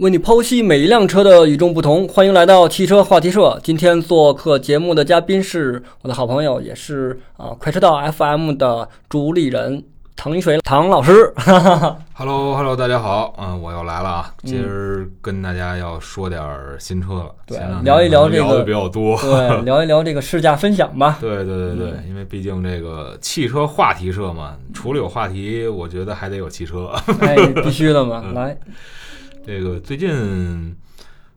为你剖析每一辆车的与众不同，欢迎来到汽车话题社。今天做客节目的嘉宾是我的好朋友，也是啊快车道 FM 的主理人唐一水唐老师。Hello Hello，大家好，嗯，我又来了啊。今儿跟大家要说点儿新车了，对聊一聊这个聊的比较多。对，聊一聊这个试驾分享吧。对对对对，因为毕竟这个汽车话题社嘛，除了有话题，我觉得还得有汽车。哎，必须的嘛，嗯来，这个最近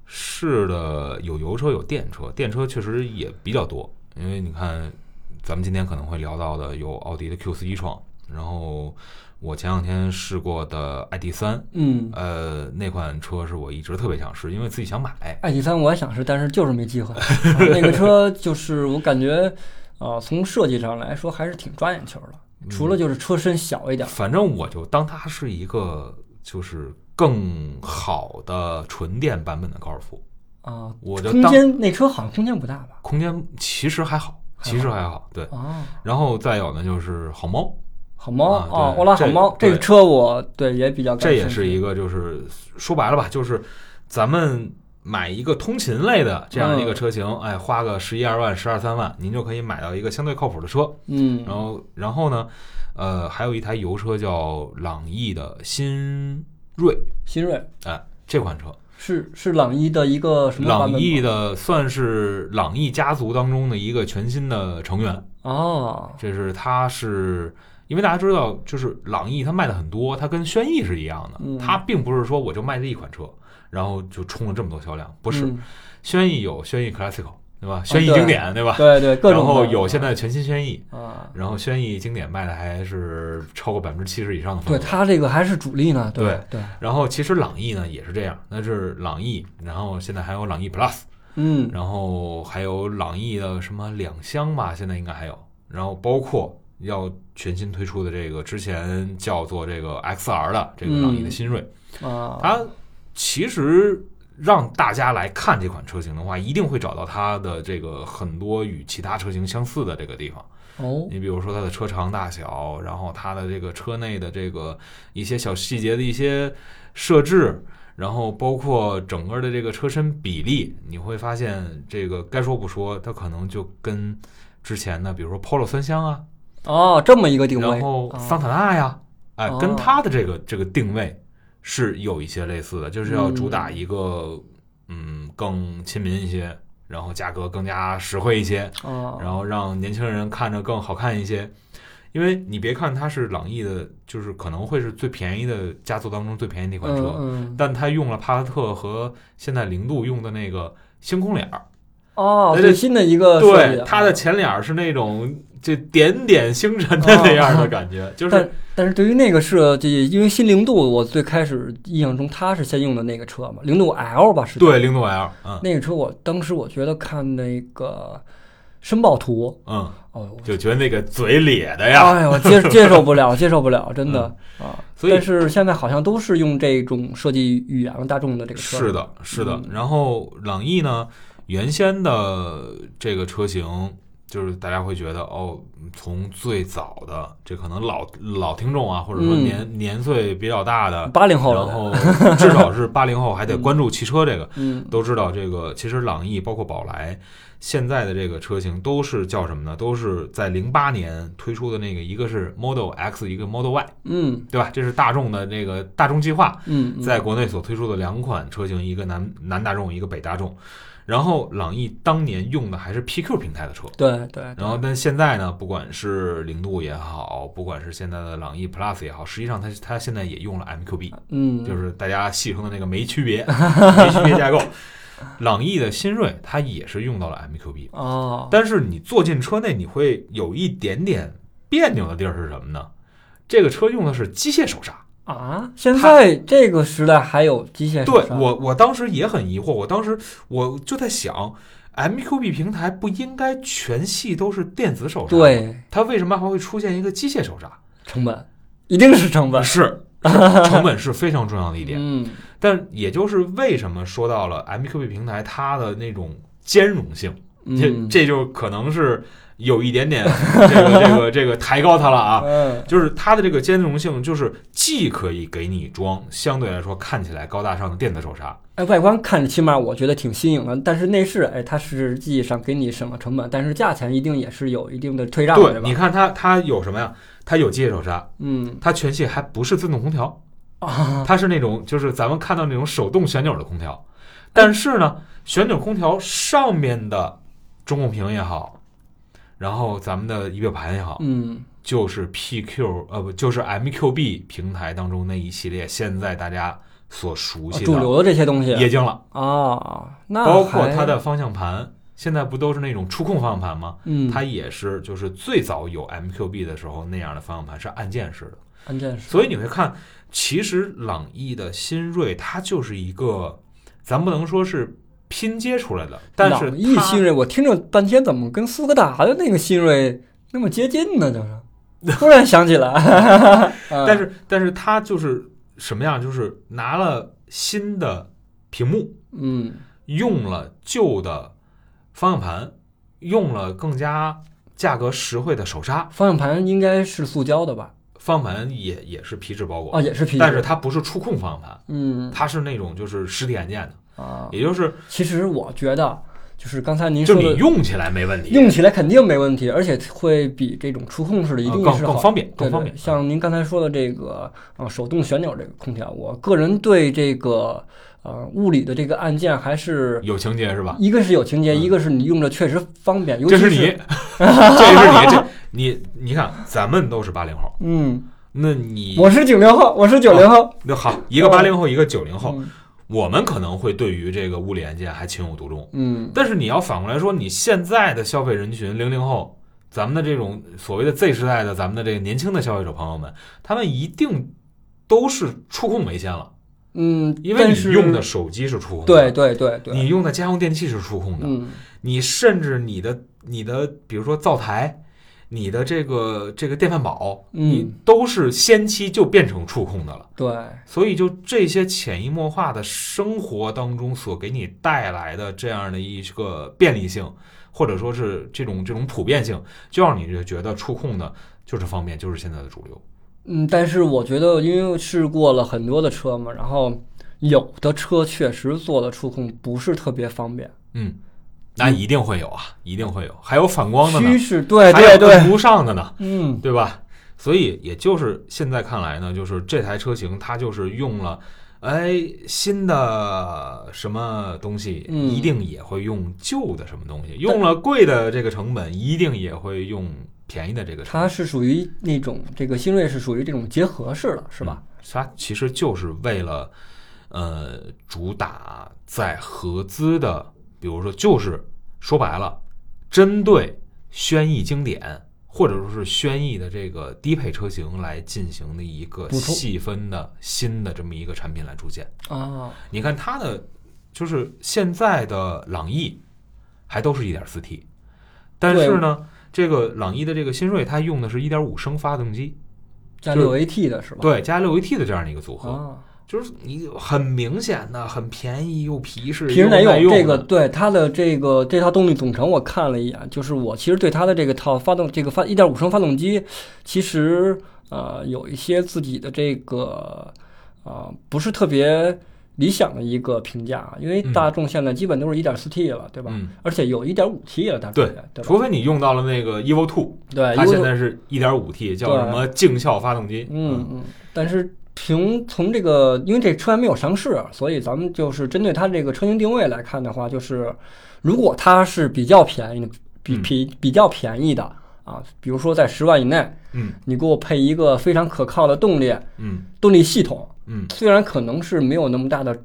试的有油车有电车，电车确实也比较多，因为你看，咱们今天可能会聊到的有奥迪的 Q 四一创，然后我前两天试过的 ID 三，嗯，呃，那款车是我一直特别想试，因为自己想买。ID 三我也想试，但是就是没机会。啊那个车 就是我感觉啊、从设计上来说还是挺抓眼球的，除了就是车身小一点。反正我就当它是一个就是更好的纯电版本的高尔夫，啊，我就空间那车好像空间不大吧？空间其实还好，其实还好，对。啊，然后再有呢就是好猫，好猫啊欧拉好猫这这个车我对也比较感这也是一个就是说白了吧，就是咱们买一个通勤类的这样的一个车型，哎，花个十一二万、十二三万，您就可以买到一个相对靠谱的车。嗯。然后，然后呢，呃，还有一台油车叫朗逸的新锐，新锐哎，这款车，是是朗逸的一个什么版朗？逸的算是朗逸家族当中的一个全新的成员。哦，这是它是因为大家知道，就是朗逸它卖的很多，它跟轩逸是一样的，嗯它并不是说我就卖这一款车，然后就冲了这么多销量，不是。嗯轩逸有轩逸 Classical，对吧？轩逸经典，对吧？对对，各种然后有现在全新轩逸，啊，然后轩逸经典卖的还是超过百分之七十以上的。对它这个还是主力呢，对对，然后其实朗逸呢也是这样，那是朗逸，然后现在还有朗逸 Plus，嗯。然后还有朗逸的什么两厢吧，现在应该还有，然后包括要全新推出的这个之前叫做这个 XR 的这个朗逸的新锐，啊，它其实让大家来看这款车型的话，一定会找到它的这个很多与其他车型相似的这个地方。哦，你比如说它的车长大小，然后它的这个车内的这个一些小细节的一些设置，然后包括整个的这个车身比例，你会发现这个该说不说，它可能就跟之前的，比如说 Polo 三厢啊，哦，这么一个定位，然后啊桑塔纳呀，哎哦，跟它的这个这个定位是有一些类似的，就是要主打一个嗯更亲民一些，然后价格更加实惠一些，哦，然后让年轻人看着更好看一些。因为你别看它是朗逸的，就是可能会是最便宜的家族当中最便宜的一款车，嗯嗯，但它用了帕萨特和现在零度用的那个星空脸儿，哦，对最新的一个对，它的前脸儿是那种就点点星辰的那样的感觉，就是但但是对于那个设计，因为新零度，我最开始印象中它是先用的那个车嘛，零度 L 吧是？对，零度 L，嗯。那个车我当时我觉得看那个申报图，嗯，哦，我就觉得那个嘴咧的呀，哎呀，我接 接受不了，接受不了，真的、啊。所以但是现在好像都是用这种设计语言了，大众的这个车。是的，是的。嗯。然后朗逸呢，原先的这个车型，就是大家会觉得哦，从最早的这可能老老听众啊，或者说嗯年、年岁比较大的，八零后然，后至少是八零后还得关注汽车这个，嗯都知道这个其实朗逸包括宝来。现在的这个车型都是叫什么呢？都是在零八年推出的那个，一个是 Model X，一个 Model Y，嗯对吧？这是大众的那个大众计划，嗯，嗯在国内所推出的两款车型，一个南南大众，一个北大众。然后朗逸当年用的还是 PQ 平台的车，对对，然后但现在呢，不管是零度也好，不管是现在的朗逸 Plus 也好，实际上它它现在也用了 MQB，嗯，就是大家戏称的那个没区别 没区别架构。朗逸的新锐它也是用到了 MQB，哦，但是你坐进车内，你会有一点点别扭的地儿是什么呢？这个车用的是机械手刹。啊，现在这个时代还有机械手对我，我当时也很疑惑，我当时我就在想，MQB 平台不应该全系都是电子手刹？，对它为什么还会出现一个机械手刹？成本一定是成本，是，是成本是非常重要的一点。嗯但也就是为什么说到了 MQB 平台，它的那种兼容性，这嗯这就可能是有一点点这个这个 这个抬高它了啊。嗯就是它的这个兼容性，就是既可以给你装相对来说看起来高大上的电子手刹，哎，外观看着起码我觉得挺新颖的，但是内饰，哎，它实际上给你省了成本，但是价钱一定也是有一定的退让的，对，对吧？你看它它有什么呀？它有机械手刹，嗯它全系还不是自动空调，啊，它是那种就是咱们看到那种手动旋钮的空调，但是呢，旋钮空调上面的中控屏也好，然后咱们的仪表盘也好，嗯。就是 PQ 呃不就是 MQB 平台当中那一系列现在大家所熟悉的主流的这些东西。液晶了，哦，那包括它的方向盘，现在不都是那种触控方向盘吗？嗯，它也是就是最早有 MQB 的时候那样的方向盘是按键式的。按键式，所以你会看，其实朗逸的新锐它就是一个，咱不能说是拼接出来的，但是朗逸新锐，我听着半天怎么跟斯柯达的那个新锐那么接近呢？就是 突然想起来，但 但是但是它就是什么样，就是拿了新的屏幕，嗯用了旧的方向盘，用了更加价格实惠的手刹，方向盘应该是塑胶的吧？方向盘也也是皮质包裹，啊，也是皮质，但是它不是触控方向盘，嗯。它是那种就是实体按键的，啊，也就是其实我觉得就是刚才您说的就你用起来没问题，用起来肯定没问题，而且会比这种触控式的一定是好。更方便，更方便。像您刚才说的这个啊、手动旋钮这个空调，我个人对这个呃物理的这个按键还是有情节是吧？一个是有情节，嗯一个是你用着确实方便，尤其是这是你，这是你，这你你看，咱们都是八零后，嗯，那你我是九零后，我是九零后，那好，一个八零后，一个九零后，嗯我们可能会对于这个物理按键还情有独钟，嗯但是你要反过来说，你现在的消费人群零零后，咱们的这种所谓的 Z 时代的咱们的这个年轻的消费者朋友们，他们一定都是触控为先了，嗯，因为你用的手机是触控的，对对对对，你用的家用电器是触控的，嗯。你甚至你的你的比如说灶台，你的这个这个电饭煲，嗯。你都是先期就变成触控的了。对，所以就这些潜移默化的生活当中所给你带来的这样的一个便利性，或者说是这种这种普遍性，就让你就觉得触控的就是方便，就是现在的主流。嗯，但是我觉得，因为试过了很多的车嘛，然后有的车确实做的触控不是特别方便，嗯，那一定会有啊，一定会有，还有反光的呢趋，势，对还有对对，跟不上的呢。嗯对吧？所以也就是现在看来呢，就是这台车型它就是用了，哎，新的什么东西，嗯一定也会用旧的什么东西，用了贵的这个成本，一定也会用便宜的这个它，是属于那种这个新锐是属于这种结合式的，是吧？嗯？它其实就是为了，呃，主打在合资的，比如说就是说白了，针对轩逸经典或者说是轩逸的这个低配车型来进行的一个细分的新的这么一个产品来出现。啊，你看它的，就是现在的朗逸还都是一点四 T，但是呢，这个朗逸的这个新锐它用的是一点五升发动机，加六 AT 的是吧？对，加六 AT 的这样的一个组合。啊，就是你很明显的很便宜又皮实，皮实耐用。这个对它的这个这套动力总成我看了一眼，就是我其实对它的这个套发动这个发一点五升发动机，其实呃有一些自己的这个呃不是特别理想的一个评价，因为嗯大众现在基本都是一点四 T 了，对吧？嗯，而且有一点五 T 了，大众对对？除非你用到了那个 Evo Two，对，它现在是一点五 T，叫什么劲效发动机？嗯嗯，但是凭从这个，因为这车还没有上市，所以咱们就是针对它这个车型定位来看的话，就是如果它是比较便宜的，比嗯比比较便宜的啊，比如说在十万以内，嗯你给我配一个非常可靠的动力嗯动力系统，嗯虽然可能是没有那么大的，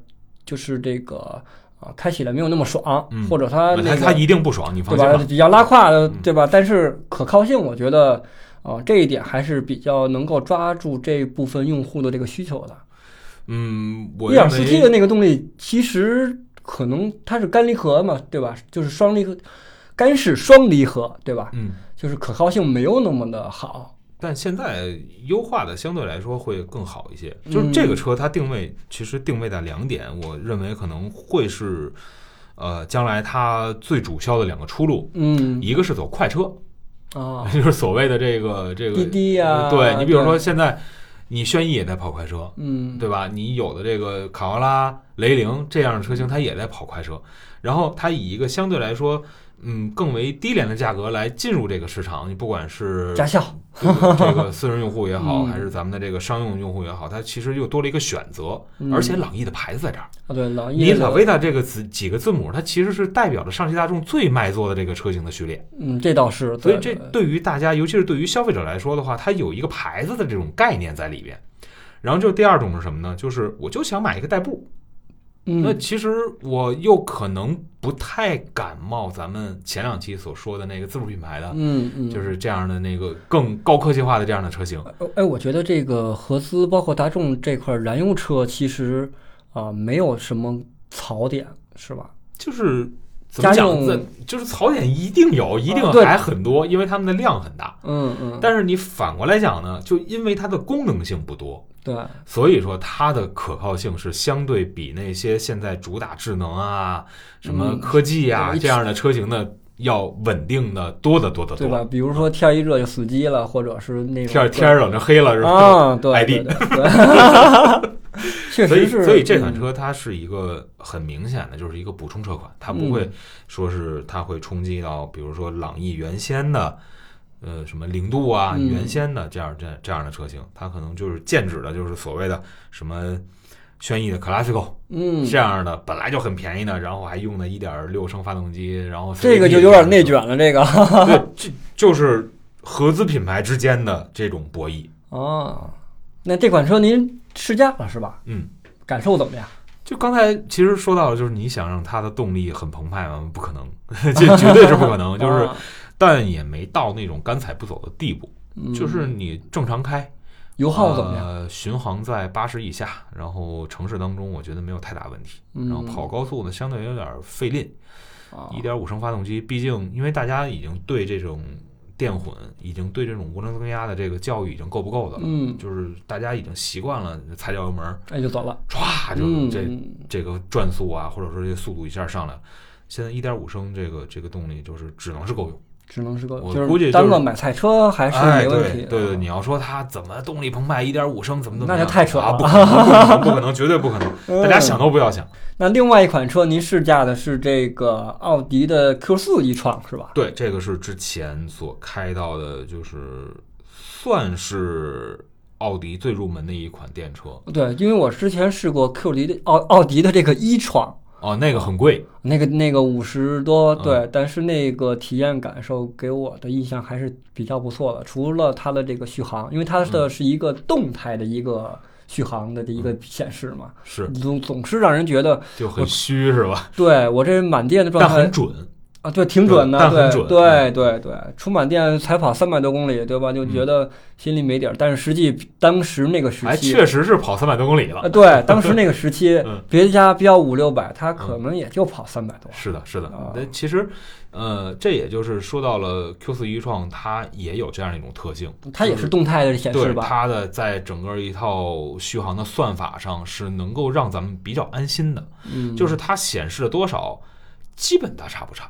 就是这个啊开起来没有那么爽，嗯或者它嗯，那个它它一定不爽，你放？心吧。比较拉胯的，嗯对吧？但是可靠性，我觉得啊、这一点还是比较能够抓住这部分用户的这个需求的。嗯，我一认点四 T 的那个动力，其实可能它是干离合嘛，对吧？就是双离合，干式双离合，对吧？嗯，就是可靠性没有那么的好。但现在优化的相对来说会更好一些。就是这个车它定位其实定位在两点，我认为可能会是呃，将来它最主销的两个出路，嗯一个是走快车，啊，就是所谓的这个这个滴滴呀呃对你比如说现在你轩逸也在跑快车，嗯对吧？你有的这个卡罗拉、雷凌这样的车型，它也在跑快车，然后它以一个相对来说，嗯，更为低廉的价格来进入这个市场。你不管是驾校，这个私人用户也好，嗯还是咱们的这个商用用户也好，它其实又多了一个选择。嗯而且朗逸的牌子在这儿，啊对朗逸你这个 Lavida 这个字几个字母，它其实是代表着上汽大众最卖座的这个车型的序列。嗯这倒是，所以这对于大家，尤其是对于消费者来说的话，它有一个牌子的这种概念在里边。然后就第二种是什么呢？就是我就想买一个代步，那嗯其实我又可能不太感冒咱们前两期所说的那个自主品牌的，嗯嗯就是这样的那个更高科技化的这样的车型。呃哎，我觉得这个合资包括大众这块燃油车，其实啊、没有什么槽点，是吧？就是怎么讲？就是槽点一定有，一定还很多，因为它们的量很大。嗯嗯，但是你反过来讲呢，就因为它的功能性不多，对，所以说它的可靠性是相对比那些现在主打智能啊、什么嗯科技啊、对这样的车型呢，要稳定的多得多得多。对吧？比如说天一热就死机了，或者是那个天天儿冷就黑了是吧？啊，对 ID 对 所以实是。所以这款嗯车它是一个很明显的，就是一个补充车款，它不会嗯说是它会冲击到，比如说朗逸原先的。呃，什么零度啊，嗯原先的这样这这样的车型，它可能就是剑指的，就是所谓的什么轩逸的 Classico 嗯，这样的，本来就很便宜的，然后还用的1.6升发动机，然后这个就有点内卷了，这个对，这就是合资品牌之间的这种博弈。哦。那这款车您试驾了是吧？嗯，感受怎么样？就刚才其实说到了，就是你想让它的动力很澎湃吗？不可能，这绝对是不可能。就是，啊但也没到那种干踩不走的地步。嗯就是你正常开，油耗怎么样？呃，巡航在八十以下，然后城市当中我觉得没有太大问题。嗯然后跑高速呢，相对有点费劲。啊一点五升发动机，毕竟因为大家已经对这种电混，已经对这种涡轮增压的这个教育已经够不够的了。嗯，就是大家已经习惯了踩脚油门，哎就走了。歘就嗯，这、这个转速啊，或者说这速度一下上来了。现在一点五升这个这个动力就是只能是够用，只能是个，我估计就是单个买菜车还是哎，没问题。对对对，你要说它怎么动力澎湃，一点五升怎么怎么，那就太扯啊，了不可能，不可能，不可能，绝对不可能，嗯大家想都不要想。那另外一款车您试驾的是这个奥迪的 Q 四一创是吧？对，这个是之前所开到的，就是算是奥迪最入门的一款电车对，因为我之前试过 Q 迪的奥奥迪的这个一创，哦，那个很贵，那个那个五十多，嗯。对，但是那个体验感受给我的印象还是比较不错的。除了它的这个续航，因为它的是一个动态的一个续航的一个显示嘛，是。总总是让人觉得，就很虚是吧？对我这满电的状态但很准，啊，对，挺准的，很准对对对，充满电才跑三百多公里，对吧？就觉得心里没底儿，但是实际当时那个时哎，期，确实是跑三百多公里啊，了。对，当时那个 时期嗯，别家标五六百，他可能也就跑三百多。是的，是的啊。那其实，呃，这也就是说到了 Q 四一创，它也有这样一种特性，它也是动态的显示对吧？它的在整个一套续航的算法上是能够让咱们比较安心的，嗯，就是它显示了多少，基本大差不差。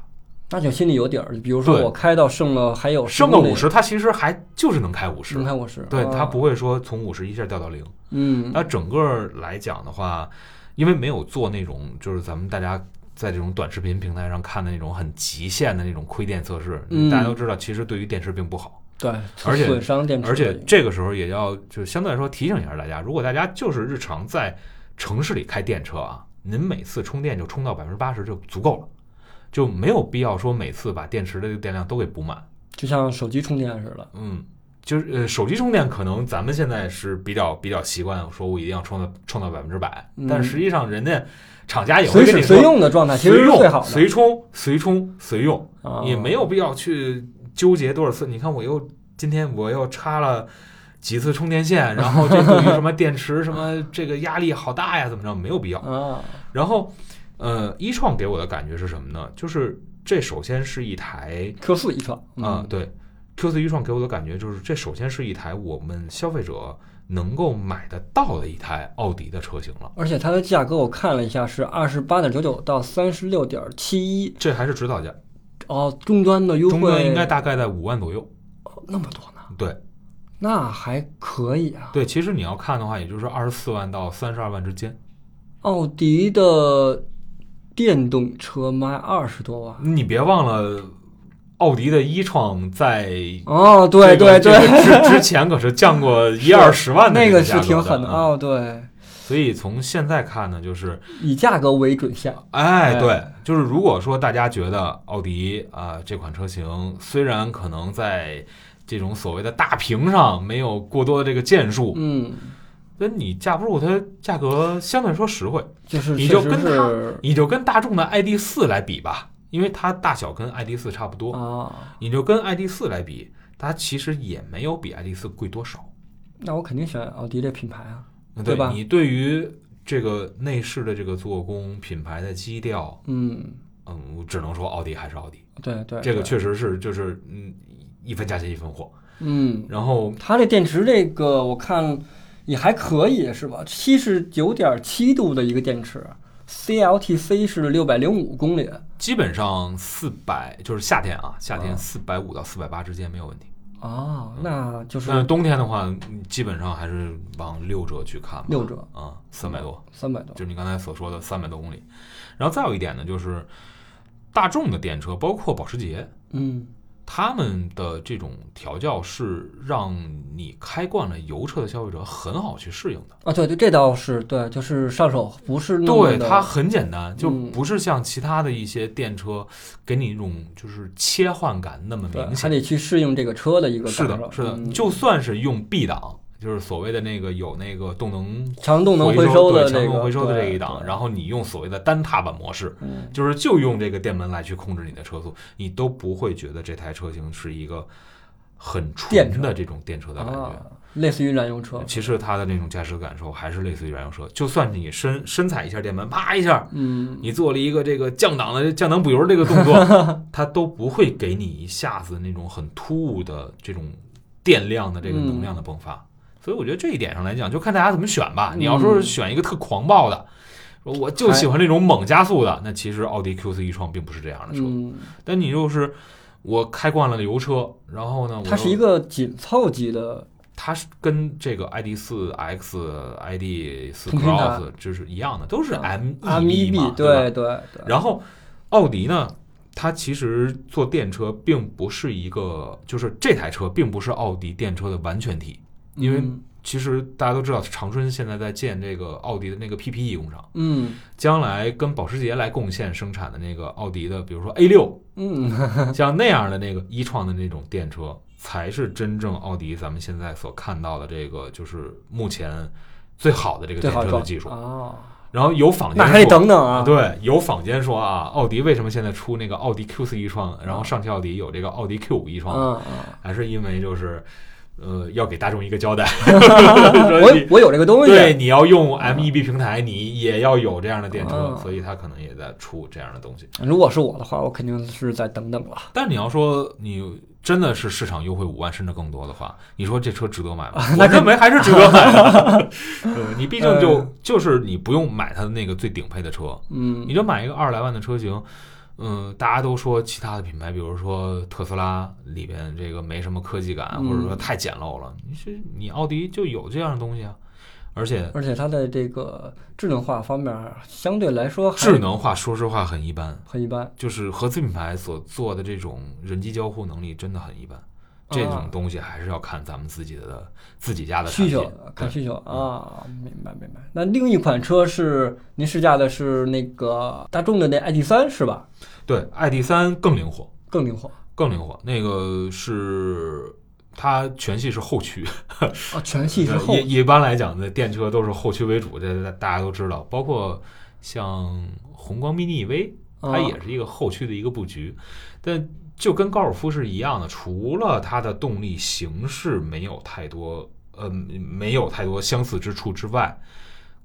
那就心里有底儿。比如说我开到剩了还有公里。升个五，十，它其实还就是能开五十。能，开五十，对，啊。它不，会说从五十一下掉到零。嗯，那整个来讲的话，因为没有做那种就是咱们大家在这种短视频平台上看的那种很极限的那种亏电测试，嗯。大家都知道，其实对于电池并不好。对，而且损伤电池，而且这个时候也要就相对来说提醒一下大家，如果大家就是日常在城市里开电车啊，您每次充电就充到百分之八十就足够了，就没有必要说每次把电池的这个电量都给补满。就像手机充电似的，嗯，就是呃，手机充电可能咱们现在是比较比较习惯，说我一定要充到充到百分之百嗯，但实际上人家厂家也会跟你说，用的状态其实是最好的，随充随充随用，啊也没有必要去纠结多少次。你看，我又今天我又插了几次充电线，然后这对于什么电池什么这个压力好大呀，怎么着？没有必要。啊，然后，呃，一创给我的感觉是什么呢？就是这首先是一台 Q 四一创啊、对，Q 四一创给我的感觉就是，这首先是一台我们消费者能够买得到的一台奥迪的车型了。而且它的价格我看了一下是二十八点九九到三十六点七一，这还是指导价，哦，终端的优惠终端应该大概在五万左右。哦那么多呢，对那还可以啊。对，其实你要看的话，也就是二十四万到三十二万之间。奥迪的电动车卖二十多万，你别忘了，奥迪的一创在哦，对对对，之之前可是降过 一二十万的那个是挺狠的嗯哦，对，所以从现在看呢，就是以价格为准项，哎，哎。对，就是如果说大家觉得奥迪啊、这款车型虽然可能在这种所谓的大屏上没有过多的这个建树，嗯，那你架不住它价格相对来说实惠，就是你就跟它你就跟大众的 ID 四来比吧，因为它大小跟 ID 四差不多，啊，你就跟 ID 四来比，它其实也没有比 ID 四贵多少。那我肯定选奥迪这品牌啊，对对吧你对于这个内饰的这个做工、品牌的基调，嗯，嗯，我只能说奥迪还是奥迪。对对，对这个确实是就是嗯，一分价钱一分货。嗯，然后它这电池这个我看也还可以是吧？七十九点七度的一个电池，CLTC 是六百零五公里，基本上四百就是夏天啊，夏天啊四百五到四百八之间没有问题。哦，那就是但是冬天的话，嗯基本上还是往六折去看吧。六折啊，三百多，三百多就是你刚才所说的三百多公里。然后再有一点呢，就是大众的电车，包括保时捷，嗯，他们的这种调教是让你开惯了油车的消费者很好去适应的。啊，对对，这倒是对，就是上手不是那么对，它很简单，就嗯不是像其他的一些电车给你一种就是切换感那么明显。还得去适应这个车的一个是的是的，嗯就算是用 B 档，就是所谓的那个有那个动能强动能回收的强这个动回收的这一档，然后你用所谓的单踏板模式，嗯就是就用这个电门来去控制你的车速，你都不会觉得这台车型是一个很纯的这种电车的感觉。啊，类似于燃油车，其实它的那种驾驶感受还是类似于燃油车，就算你深深踩一下电门，啪一下，嗯，你做了一个这个降档的降档补油这个动作，它都不会给你一下子那种很突兀的这种电量的这个能量的迸发。所以我觉得这一点上来讲，就看大家怎么选吧。你要说是选一个特狂暴的，说我就喜欢这种猛加速的，那其实奥迪 Q 4 e 创并不是这样的车。嗯，但你就是我开惯了油车，然后呢，它是一个紧凑级的，它是跟这个 ID 四 X、ID 4同平台 Cross 就是一样的，都是 MEB，嘛，吧？对对对，然后奥迪呢，它其实做电车并不是一个，就是这台车并不是奥迪电车的完全体，因为嗯。其实大家都知道，长春现在在建这个奥迪的那个 PPE 工厂，嗯。将来跟保时捷来贡献生产的那个奥迪的，比如说 A 六，嗯，像那样的那个一创的那种电车，才是真正奥迪咱们现在所看到的这个，就是目前最好的这个电车的技术。啊，然后有坊间那还得说等等啊，对，有坊间说啊，奥迪为什么现在出那个奥迪 Q 四一创，然后上汽奥迪有这个奥迪 Q 五一创，还是因为就是，呃，要给大众一个交代，我我有这个东西，对，你要用 MEB 平台，你也要有这样的电车，嗯所以它可能也在出这样的东西。如果是我的话，我肯定是再等等了。但你要说你真的是市场优惠五万甚至更多的话，你说这车值得买吗？我认为还是值得买的。呃你毕竟就嗯就是你不用买它的那个最顶配的车，嗯你就买一个二十来万的车型，嗯，大家都说其他的品牌，比如说特斯拉里边这个没什么科技感，嗯或者说太简陋了。你是你奥迪就有这样的东西啊，而且而且它的这个智能化方面相对来说智能化说实话很一般，很一般。就是合资品牌所做的这种人机交互能力真的很一般。这种东西还是要看咱们自己的自己家的需求看需求啊，明白明白。那另一款车是您试驾的是那个大众的那 ID 三是吧？对，ID 三更灵活，更灵活。更灵活。那个是它全系是后驱，哦，全系是后一一般来讲呢，电车都是后驱为主，这大家都知道。包括像宏光 mini EV，它啊也是一个后驱的一个布局，但就跟高尔夫是一样的，除了它的动力形式没有太多，呃，没有太多相似之处之外，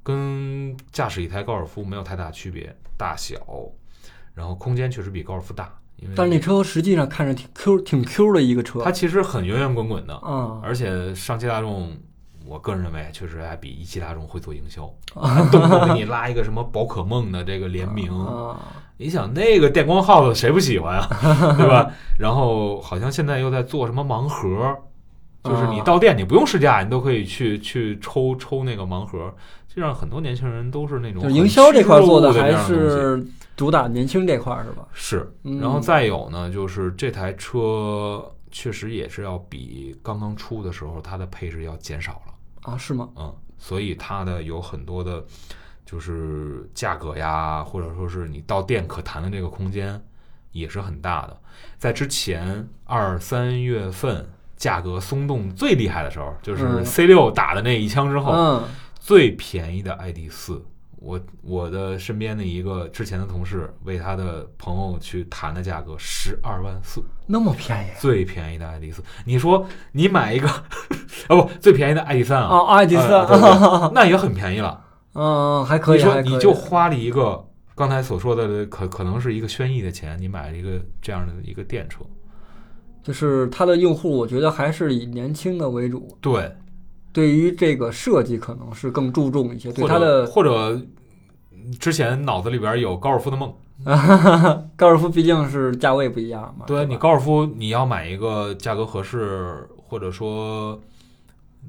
跟驾驶一台高尔夫没有太大区别，大小，然后空间确实比高尔夫大，因为但是那车实际上看着挺 Q 挺 Q 的一个车它其实很圆圆滚滚的，啊，而且上汽大众，我个人认为确实还比一汽大众会做营销，动不动给你拉一个什么宝可梦的这个联名，啊，你想那个电光耗子谁不喜欢啊，对吧？然后好像现在又在做什么盲盒，就是你到店你不用试驾，你都可以去去抽抽那个盲盒，这让很多年轻人都是那种营销这块做的还是主打年轻这块儿是吧？是，嗯然后再有呢，就是这台车确实也是要比刚刚出的时候它的配置要减少了，啊，是吗？嗯，所以它的有很多的，就是价格呀，或者说是你到店可谈的这个空间也是很大的。在之前二三月份价格松动最厉害的时候，就是嗯 C 六打的那一枪之后，嗯，最便宜的 ID 四，我我的身边的一个之前的同事为他的朋友去谈的价格十二万四，那么便宜最便宜的 ID 四。你说你买一个，哦不，最便宜的 ID 三啊，哦，ID 呃三，那也很便宜了。嗯，还可以，你说你就花了一个刚才所说的可可能是一个轩逸的钱，你买了一个这样的一个电车，就是它的用户，我觉得还是以年轻的为主，对，对于这个设计可能是更注重一些，对它的或者之前脑子里边有高尔夫的梦。高尔夫毕竟是价位不一样嘛。吧对你高尔夫，你要买一个价格合适，或者说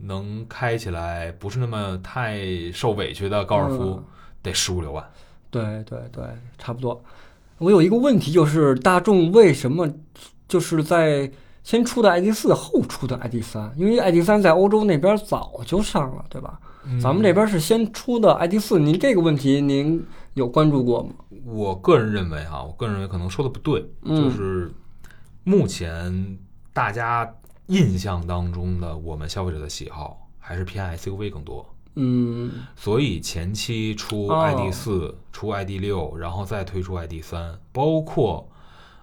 能开起来不是那么太受委屈的高尔夫，嗯得十五六万。对对对，差不多。我有一个问题，就是大众为什么就是在先出的 ID 四，后出的 ID 三？因为 ID 三在欧洲那边早就上了，对吧？嗯咱们这边是先出的 ID 四，您这个问题您有关注过吗？我个人认为哈，我个人认为可能说的不对，嗯就是目前大家印象当中的我们消费者的喜好还是偏 SUV 更多。嗯所以前期出哦 ID 四、出 ID 六，然后再推出 ID 三，包括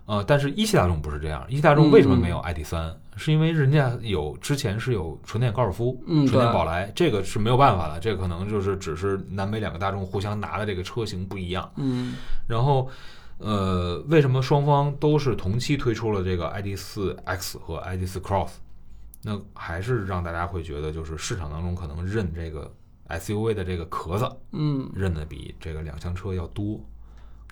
呃，但是一汽大众不是这样。一汽大众为什么没有 ID 三、是因为人家有之前是有纯电高尔夫、嗯纯电宝来，这个是没有办法的，这个可能就是只是南北两个大众互相拿的这个车型不一样。嗯然后，呃，为什么双方都是同期推出了这个 ID 四 X 和 ID 四 Cross？那还是让大家会觉得，就是市场当中可能认这个 SUV 的这个壳子嗯，认的比这个两厢车要多，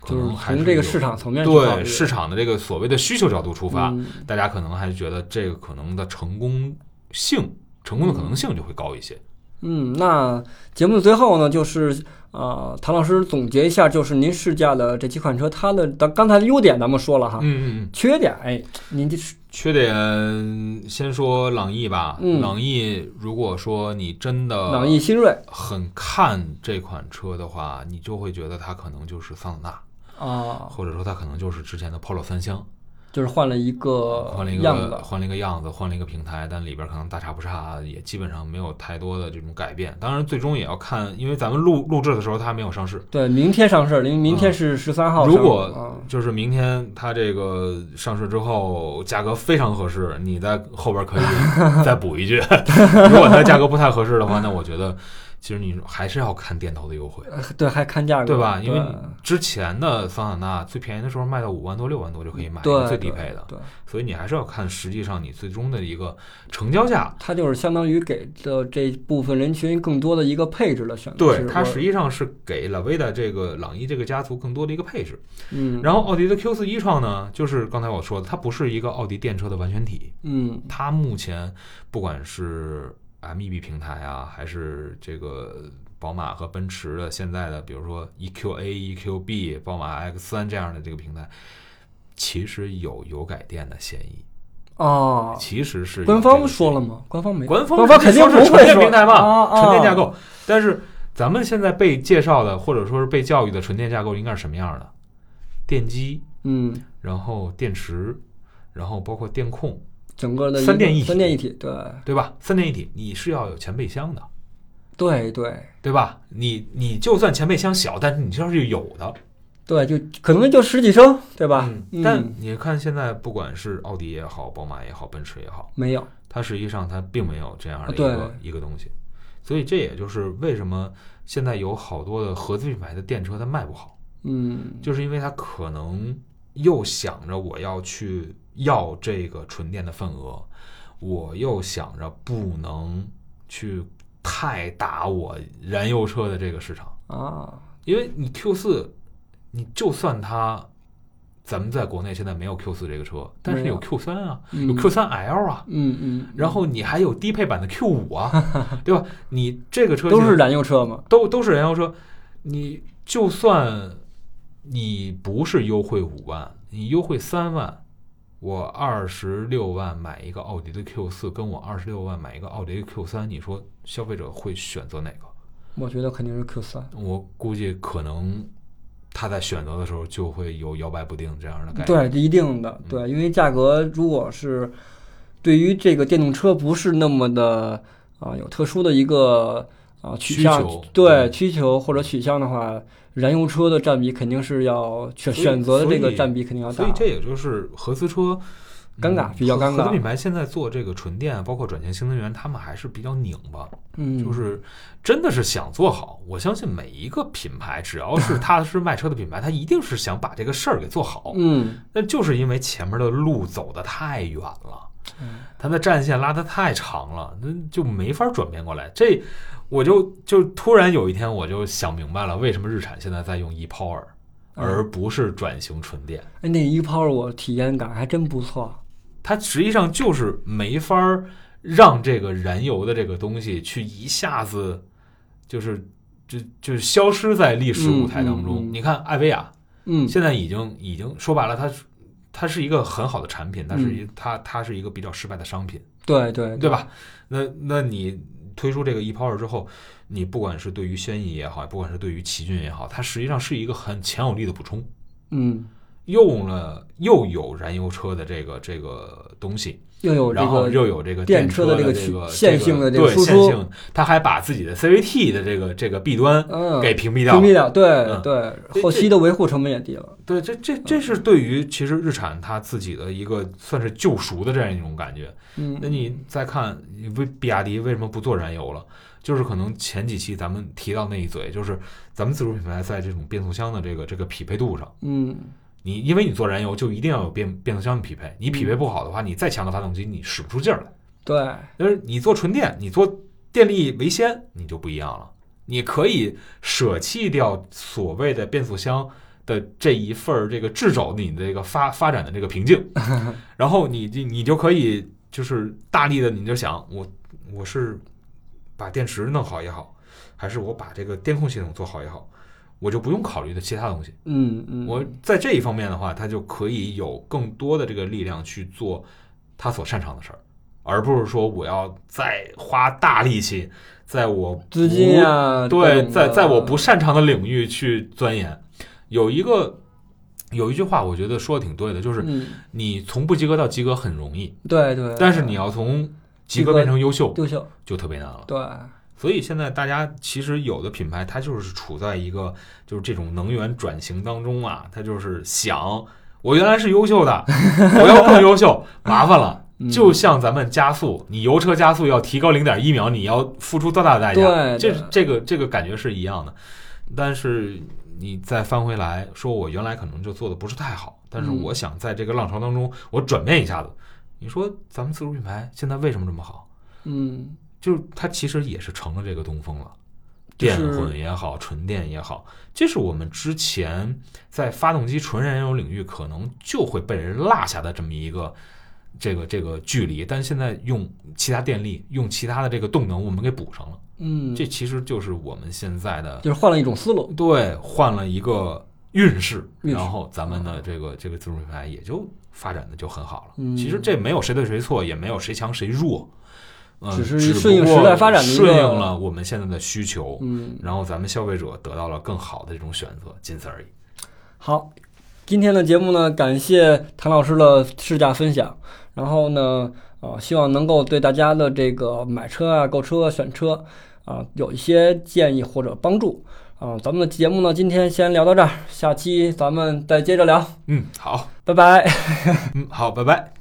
可就是能还是从这个市场层面对市场的这个所谓的需求角度出发，嗯大家可能还是觉得这个可能的成功性、成功的可能性就会高一些。嗯，那节目的最后呢，就是呃，唐老师总结一下，就是您试驾的这几款车，它的的刚才的优点咱们说了哈，嗯嗯嗯。缺点哎，您这是缺点先说朗逸吧。嗯朗逸如果说你真的朗逸新锐很看这款车的话，你就会觉得它可能就是桑塔纳，啊，或者说它可能就是之前的 Polo 三厢，就是换了一个换了一样子，个换了一个样子，换了一个平台，但里边可能大差不差，也基本上没有太多的这种改变。当然，最终也要看，因为咱们录录制的时候它还没有上市。对，明天上市，明明天是十三号如果啊就是明天它这个上市之后，价格非常合适，你在后边可以再补一句。如果它价格不太合适的话，那我觉得其实你还是要看店头的优惠，呃对，还看价格，对吧？因为之前的桑塔纳最便宜的时候卖到五万多、六万多就可以买一对个最低配的，对，所以你还是要看实际上你最终的一个成交价。它就是相当于给的这部分人群更多的一个配置的选择，对，它实际上是给了威达这个朗逸这个家族更多的一个配置。嗯，然后奥迪的 Q 四一创呢，就是刚才我说的，它不是一个奥迪电车的完全体，嗯它目前不管是 MEB 平台啊，还是这个宝马和奔驰的现在的，比如说 EQA、EQB、宝马 X 三这样的这个平台，其实有油改电的嫌疑，哦，其实是官方说了吗？官方没，官方官方肯定是纯不会说电平台嘛，纯电架构。但是咱们现在被介绍的，或者说是被教育的纯电架构应该是什么样的？电机，嗯，然后电池，然后包括电控，整个的三电一体三电一体，对。对吧？三电一体，你是要有前备箱的，对对。对吧？你你就算前备箱小，但是你是要是有的，对，就可能就十几升，对吧？嗯但你看现在不管是奥迪也好，宝马也好，奔驰也好，没有，它实际上它并没有这样的一对。个一个东西，所以这也就是为什么现在有好多的合资品牌的电车它卖不好，嗯，就是因为它可能又想着我要去要这个纯电的份额，我又想着不能去太打我燃油车的这个市场，啊，因为你 Q 四，你就算它，咱们在国内现在没有 Q 四这个车，但是有有。Q 三啊，嗯。有 Q 三 L 啊，嗯嗯，然后你还有低配版的 Q 五啊，对吧？你这个车都是燃油车吗，都都是燃油车，你就算你不是优惠五万，你优惠三万，我二十六万买一个奥迪的 Q 四，跟我二十六万买一个奥迪的 Q 三，你说消费者会选择哪个？我觉得肯定是 Q 三。我估计可能他在选择的时候就会有摇摆不定这样的感觉。对，一定嗯的，对，因为价格如果是对于这个电动车不是那么的啊有特殊的一个啊取向需求，对对需求或者取向的话，燃油车的占比肯定是要选选择的这个占比肯定要大所以。这也就是合资车。尴尬嗯比较尴尬合合资品牌现在做这个纯电，包括转型新能源，他们还是比较拧巴。嗯，就是真的是想做好。我相信每一个品牌，只要是 它是卖车的品牌，它一定是想把这个事儿给做好。嗯那就是因为前面的路走得太远了，嗯它的战线拉得太长了，那就没法转变过来。这我就就突然有一天我就想明白了，为什么日产现在在用 ePower，而不是转型纯电。哎，那一泡我体验感还真不错。它实际上就是没法儿让这个燃油的这个东西去一下子就是就就是消失在历史舞台当中。嗯嗯嗯你看艾维亚嗯现在已经已经说白了，它是它是一个很好的产品，但是嗯一它它是一个比较失败的商品，对对对？吧？那那你推出这个 ePower 之后，你不管是对于轩逸也好，不管是对于奇骏也好，它实际上是一个很强有力的补充。嗯，用了又有燃油车的这个这个东西，又有这然后个又有这个电车车的这个这个曲线性的这个对输出线性，它还把自己的 CVT 的这个这个弊端嗯给屏蔽掉。屏蔽掉，对嗯对，后期的维护成本也低了。对，这这这是对于其实日产它自己的一个算是救赎的这样一种感觉。嗯那你再看为比亚迪为什么不做燃油了？就是可能前几期咱们提到那一嘴，就是咱们自主品牌在这种变速箱的这个这个匹配度上，嗯你因为你做燃油就一定要有变变速箱的匹配，你匹配不好的话，你再强的发动机你使不出劲儿来。对，但是你做纯电，你做电力为先，你就不一样了。你可以舍弃掉所谓的变速箱的这一份儿这个掣肘你的这个发发展的这个瓶颈，然后你你你就可以就是大力的，你就想我我是把电池弄好也好，还是我把这个电控系统做好也好，我就不用考虑的其他东西。嗯嗯，我在这一方面的话，他就可以有更多的这个力量去做他所擅长的事儿，而不是说我要再花大力气，在我不资金啊，对，在在我不擅长的领域去钻研。有一个有一句话，我觉得说的挺对的，就是嗯，你从不及格到及格很容易，对对，但是你要从及格变成优秀优秀，就特别难了。对，所以现在大家其实有的品牌，它就是处在一个就是这种能源转型当中啊，它就是想我原来是优秀的，我要更优秀，麻烦了。嗯就像咱们加速，你油车加速要提高零点一秒，你要付出多大的代价？对这这个这个感觉是一样的。但是你再翻回来说，我原来可能就做的不是太好，但是嗯我想在这个浪潮当中，我转变一下子。你说咱们自主品牌现在为什么这么好？嗯就是它其实也是成了这个东风了，电混也好，纯电也好，这是我们之前在发动机纯燃油领域可能就会被人落下的这么一个这个这个距离，但现在用其他电力，用其他的这个动能，我们给补上了。嗯，这其实就是我们现在的就是换了一种思路。对换了一个运势，运势然后咱们的这个这个自主品牌也就发展的就很好了。嗯其实这没有谁对谁错，也没有谁强谁弱，嗯，只是顺应时代发展的一个顺应了我们现在的需求，嗯，然后咱们消费者得到了更好的这种选择，仅此而已。好，今天的节目呢，感谢谭老师的试驾分享，然后呢，呃，希望能够对大家的这个买车啊、购车、选车啊、有一些建议或者帮助啊、咱们的节目呢，今天先聊到这儿，下期咱们再接着聊，嗯，好，拜拜。嗯，好，拜拜。